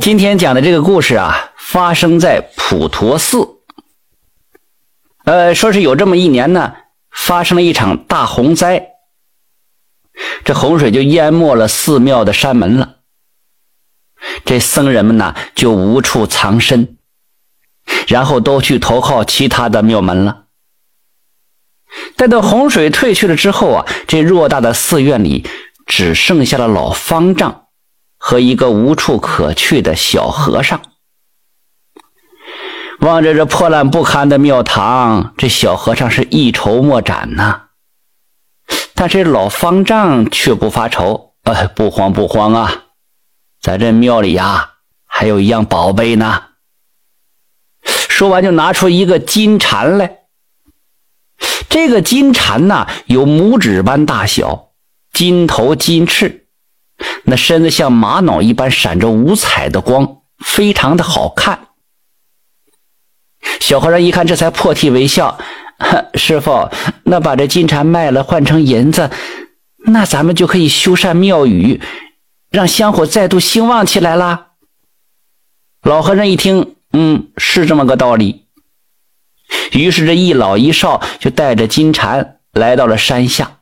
今天讲的这个故事啊，发生在普陀寺。呃，说是有这么一年呢，发生了一场大洪灾，这洪水就淹没了寺庙的山门了。这僧人们呢，就无处藏身，然后都去投靠其他的庙门了。待到洪水退去了之后啊，这偌大的寺院里只剩下了老方丈。和一个无处可去的小和尚，望着这破烂不堪的庙堂，这小和尚是一筹莫展呐。但是老方丈却不发愁，哎，不慌不慌啊，咱这庙里呀，还有一样宝贝呢。说完就拿出一个金蝉来，这个金蝉呐，有拇指般大小，金头金翅。那身子像玛瑙一般闪着五彩的光，非常的好看。小和尚一看，这才破涕为笑：“师傅，那把这金蝉卖了，换成银子，那咱们就可以修缮庙宇，让香火再度兴旺起来啦。”老和尚一听，嗯，是这么个道理。于是这一老一少就带着金蝉来到了山下。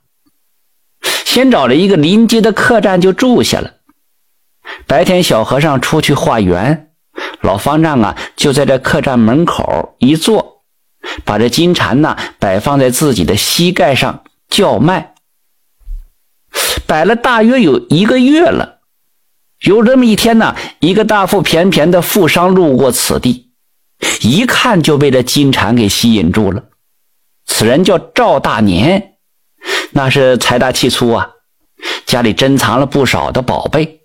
先找了一个临街的客栈就住下了。白天，小和尚出去化缘，老方丈啊就在这客栈门口一坐，把这金蝉呢摆放在自己的膝盖上叫卖。摆了大约有一个月了。有这么一天呢，一个大腹便便的富商路过此地，一看就被这金蝉给吸引住了。此人叫赵大年。那是财大气粗啊，家里珍藏了不少的宝贝。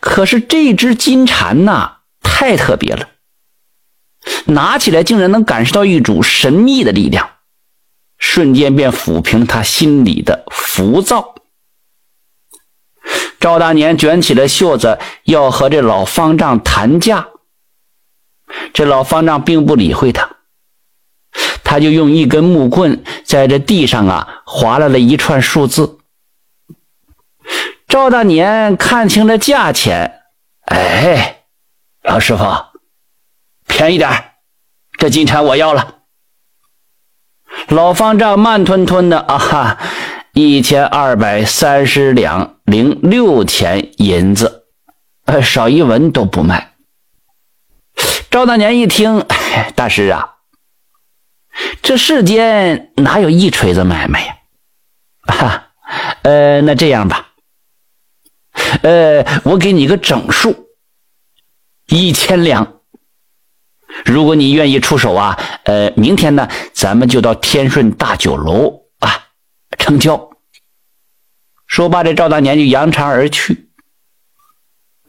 可是这只金蝉呐，太特别了，拿起来竟然能感受到一股神秘的力量，瞬间便抚平他心里的浮躁。赵大年卷起了袖子，要和这老方丈谈价。这老方丈并不理会他。他就用一根木棍在这地上啊划了了一串数字。赵大年看清了价钱，哎，老师傅，便宜点这金蝉我要了。老方丈慢吞吞的啊哈，一千二百三十两零六钱银子，呃，少一文都不卖。赵大年一听，大师啊。这世间哪有一锤子买卖呀？哈，呃，那这样吧，呃，我给你个整数，一千两。如果你愿意出手啊，呃，明天呢，咱们就到天顺大酒楼啊，成交。说罢，这赵大年就扬长而去。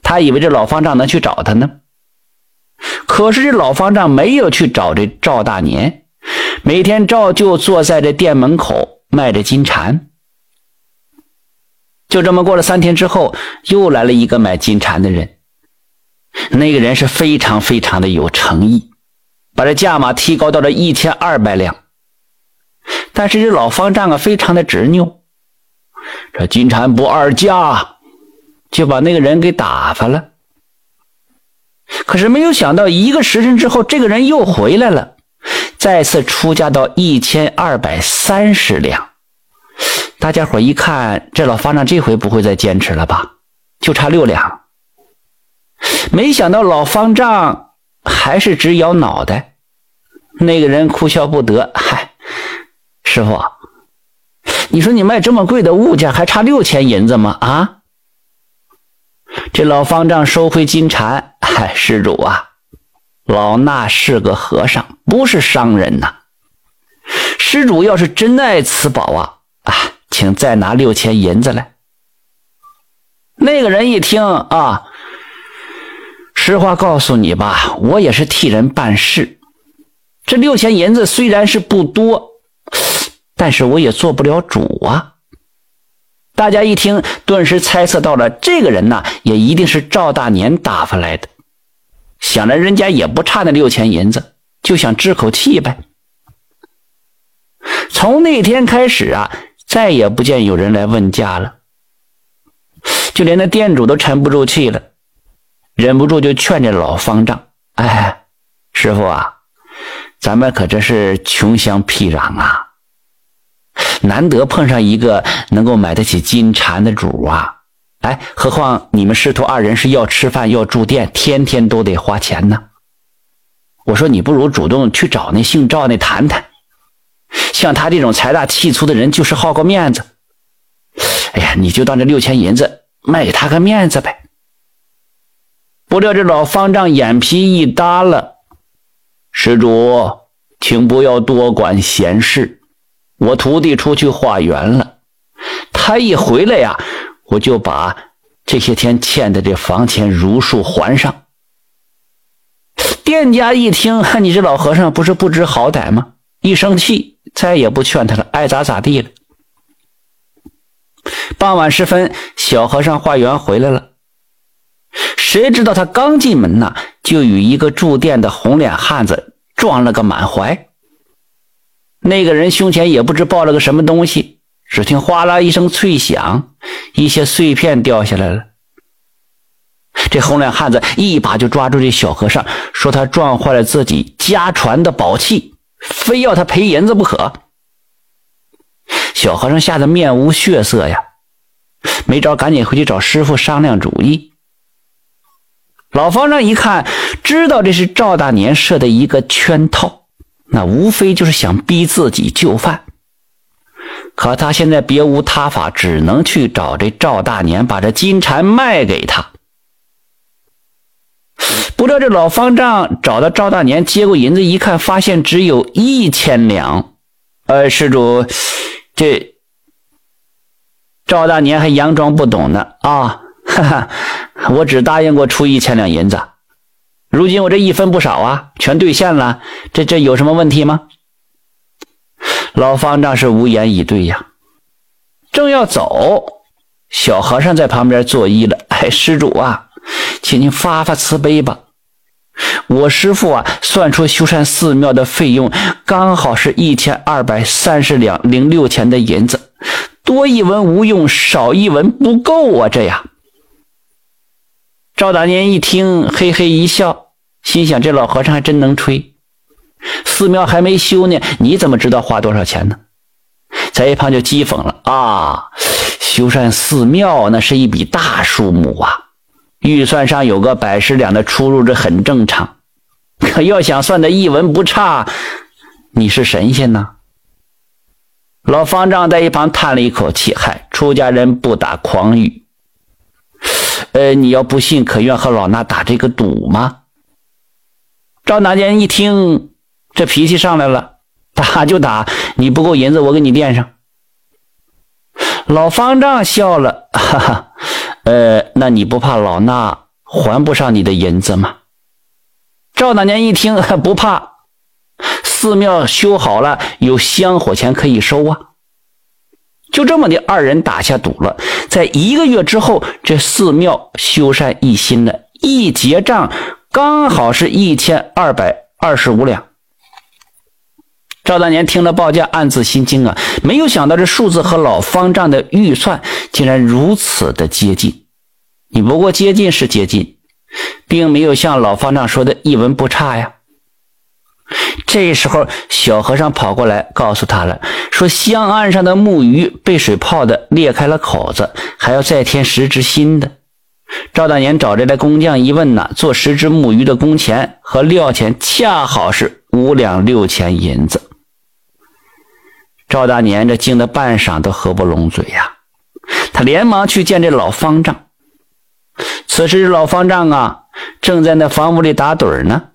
他以为这老方丈能去找他呢，可是这老方丈没有去找这赵大年。每天照旧坐在这店门口卖着金蝉，就这么过了三天之后，又来了一个买金蝉的人。那个人是非常非常的有诚意，把这价码提高到了一千二百两。但是这老方丈啊，非常的执拗，这金蝉不二价，就把那个人给打发了。可是没有想到，一个时辰之后，这个人又回来了。再次出价到一千二百三十两，大家伙一看，这老方丈这回不会再坚持了吧？就差六两。没想到老方丈还是直摇脑袋。那个人哭笑不得：“嗨，师傅，你说你卖这么贵的物件，还差六千银子吗？啊？”这老方丈收回金蝉：“嗨，施主啊。”老衲是个和尚，不是商人呐。施主要是真爱此宝啊，啊，请再拿六千银子来。那个人一听啊，实话告诉你吧，我也是替人办事。这六千银子虽然是不多，但是我也做不了主啊。大家一听，顿时猜测到了，这个人呐，也一定是赵大年打发来的。想着人家也不差那六千银子，就想置口气呗。从那天开始啊，再也不见有人来问价了，就连那店主都沉不住气了。忍不住就劝这老方丈：“哎，师傅啊，咱们可这是穷乡僻壤啊，难得碰上一个能够买得起金蝉的主啊！哎，何况你们师徒二人是要吃饭要住店，天天都得花钱呢。我说你不如主动去找那姓赵那谈谈，像他这种财大气粗的人，就是好个面子。哎呀，你就当这六千银子卖给他个面子呗。”不料这老方丈眼皮一耷了，施主，请不要多管闲事。我徒弟出去化缘了，他一回来呀，我就把这些天欠的这房钱如数还上。店家一听，你这老和尚不是不知好歹吗？一生气，再也不劝他了，爱咋咋地了。傍晚时分，小和尚化缘回来了。谁知道他刚进门呐，就与一个住店的红脸汉子撞了个满怀。那个人胸前也不知抱了个什么东西，只听哗啦一声脆响，一些碎片掉下来了。这红脸汉子一把就抓住这小和尚，说他撞坏了自己家传的宝器，非要他赔银子不可。小和尚吓得面无血色呀，没招，赶紧回去找师傅商量主意。老方丈一看，知道这是赵大年设的一个圈套，那无非就是想逼自己就范。可他现在别无他法，只能去找这赵大年，把这金蝉卖给他。不料这老方丈找到赵大年，接过银子一看，发现只有一千两。呃，施主，这赵大年还佯装不懂呢啊。哈哈，我只答应过出一千两银子，如今我这一分不少啊，全兑现了，这这有什么问题吗？老方丈是无言以对呀。正要走，小和尚在旁边作揖了：“ 哎，施主啊，请您发发慈悲吧。我师傅啊，算出修缮寺庙的费用，刚好是一千二百三十两零六钱的银子，多一文无用，少一文不够啊，这样。”赵大年一听，嘿嘿一笑，心想：这老和尚还真能吹。寺庙还没修呢，你怎么知道花多少钱呢？在一旁就讥讽了：啊，修缮寺庙那是一笔大数目啊，预算上有个百十两的出入，这很正常。可 要想算的一文不差，你是神仙呐！老方丈在一旁叹了一口气：嗨，出家人不打诳语。呃，你要不信，可愿和老衲打这个赌吗？赵大年一听，这脾气上来了，打就打，你不够银子，我给你垫上。老方丈笑了，哈哈，呃，那你不怕老衲还不上你的银子吗？赵大娘一听，不怕，寺庙修好了，有香火钱可以收啊。就这么的，二人打下赌了。在一个月之后，这寺庙修缮一新了，一结账刚好是一千二百二十五两。赵大年听了报价，暗自心惊啊，没有想到这数字和老方丈的预算竟然如此的接近。你不过接近是接近，并没有像老方丈说的一文不差呀。这时候，小和尚跑过来告诉他了，说香案上的木鱼被水泡的裂开了口子，还要再添十只新的。赵大年找这来工匠一问呢，做十只木鱼的工钱和料钱恰好是五两六钱银子。赵大年这惊得半晌都合不拢嘴呀，他连忙去见这老方丈。此时老方丈啊，正在那房屋里打盹呢。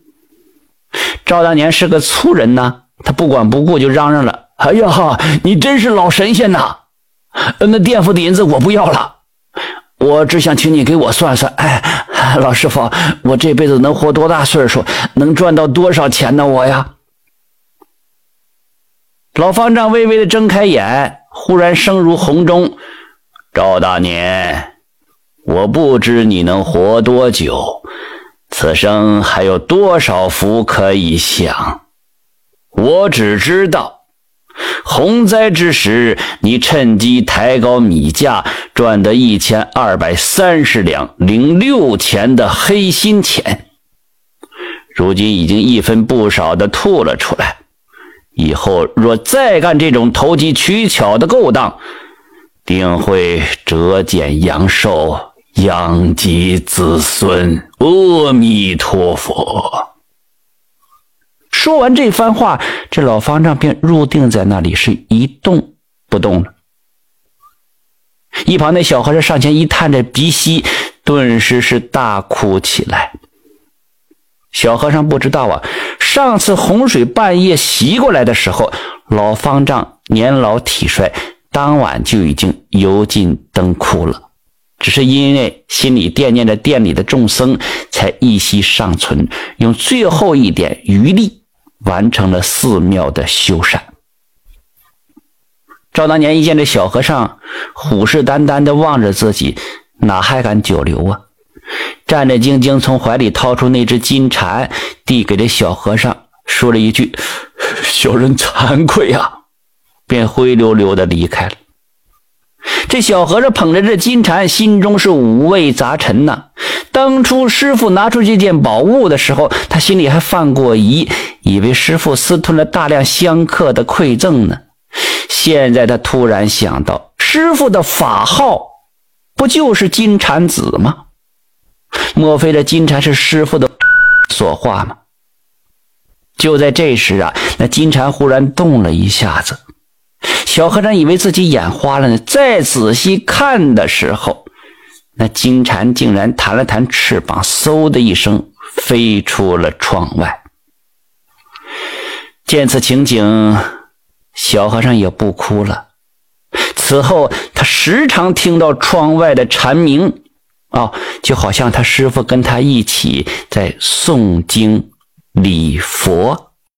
赵大年是个粗人呐，他不管不顾就嚷嚷了：“哎呀哈，你真是老神仙呐！那垫付的银子我不要了，我只想请你给我算算。哎，老师傅，我这辈子能活多大岁数，能赚到多少钱呢？我呀！”老方丈微微的睁开眼，忽然声如洪钟：“赵大年，我不知你能活多久。”此生还有多少福可以享？我只知道，洪灾之时，你趁机抬高米价，赚得一千二百三十两零六钱的黑心钱。如今已经一分不少的吐了出来。以后若再干这种投机取巧的勾当，定会折减阳寿，殃及子孙。阿弥陀佛。说完这番话，这老方丈便入定在那里，是一动不动了。一旁那小和尚上前一探着鼻息，顿时是大哭起来。小和尚不知道啊，上次洪水半夜袭过来的时候，老方丈年老体衰，当晚就已经油尽灯枯了。只是因为心里惦念着店里的众僧，才一息尚存，用最后一点余力完成了寺庙的修缮。赵当年一见这小和尚虎视眈眈地望着自己，哪还敢久留啊？战战兢兢从怀里掏出那只金蝉，递给这小和尚，说了一句：“小人惭愧啊！”便灰溜溜的离开了。这小和尚捧着这金蝉，心中是五味杂陈呐。当初师傅拿出这件宝物的时候，他心里还犯过疑，以为师傅私吞了大量香客的馈赠呢。现在他突然想到，师傅的法号不就是金蝉子吗？莫非这金蝉是师傅的 所化吗？就在这时啊，那金蝉忽然动了一下子。小和尚以为自己眼花了呢，再仔细看的时候，那金蝉竟然弹了弹翅膀，嗖的一声飞出了窗外。见此情景，小和尚也不哭了。此后，他时常听到窗外的蝉鸣。哦，就好像他师傅跟他一起在诵经礼佛。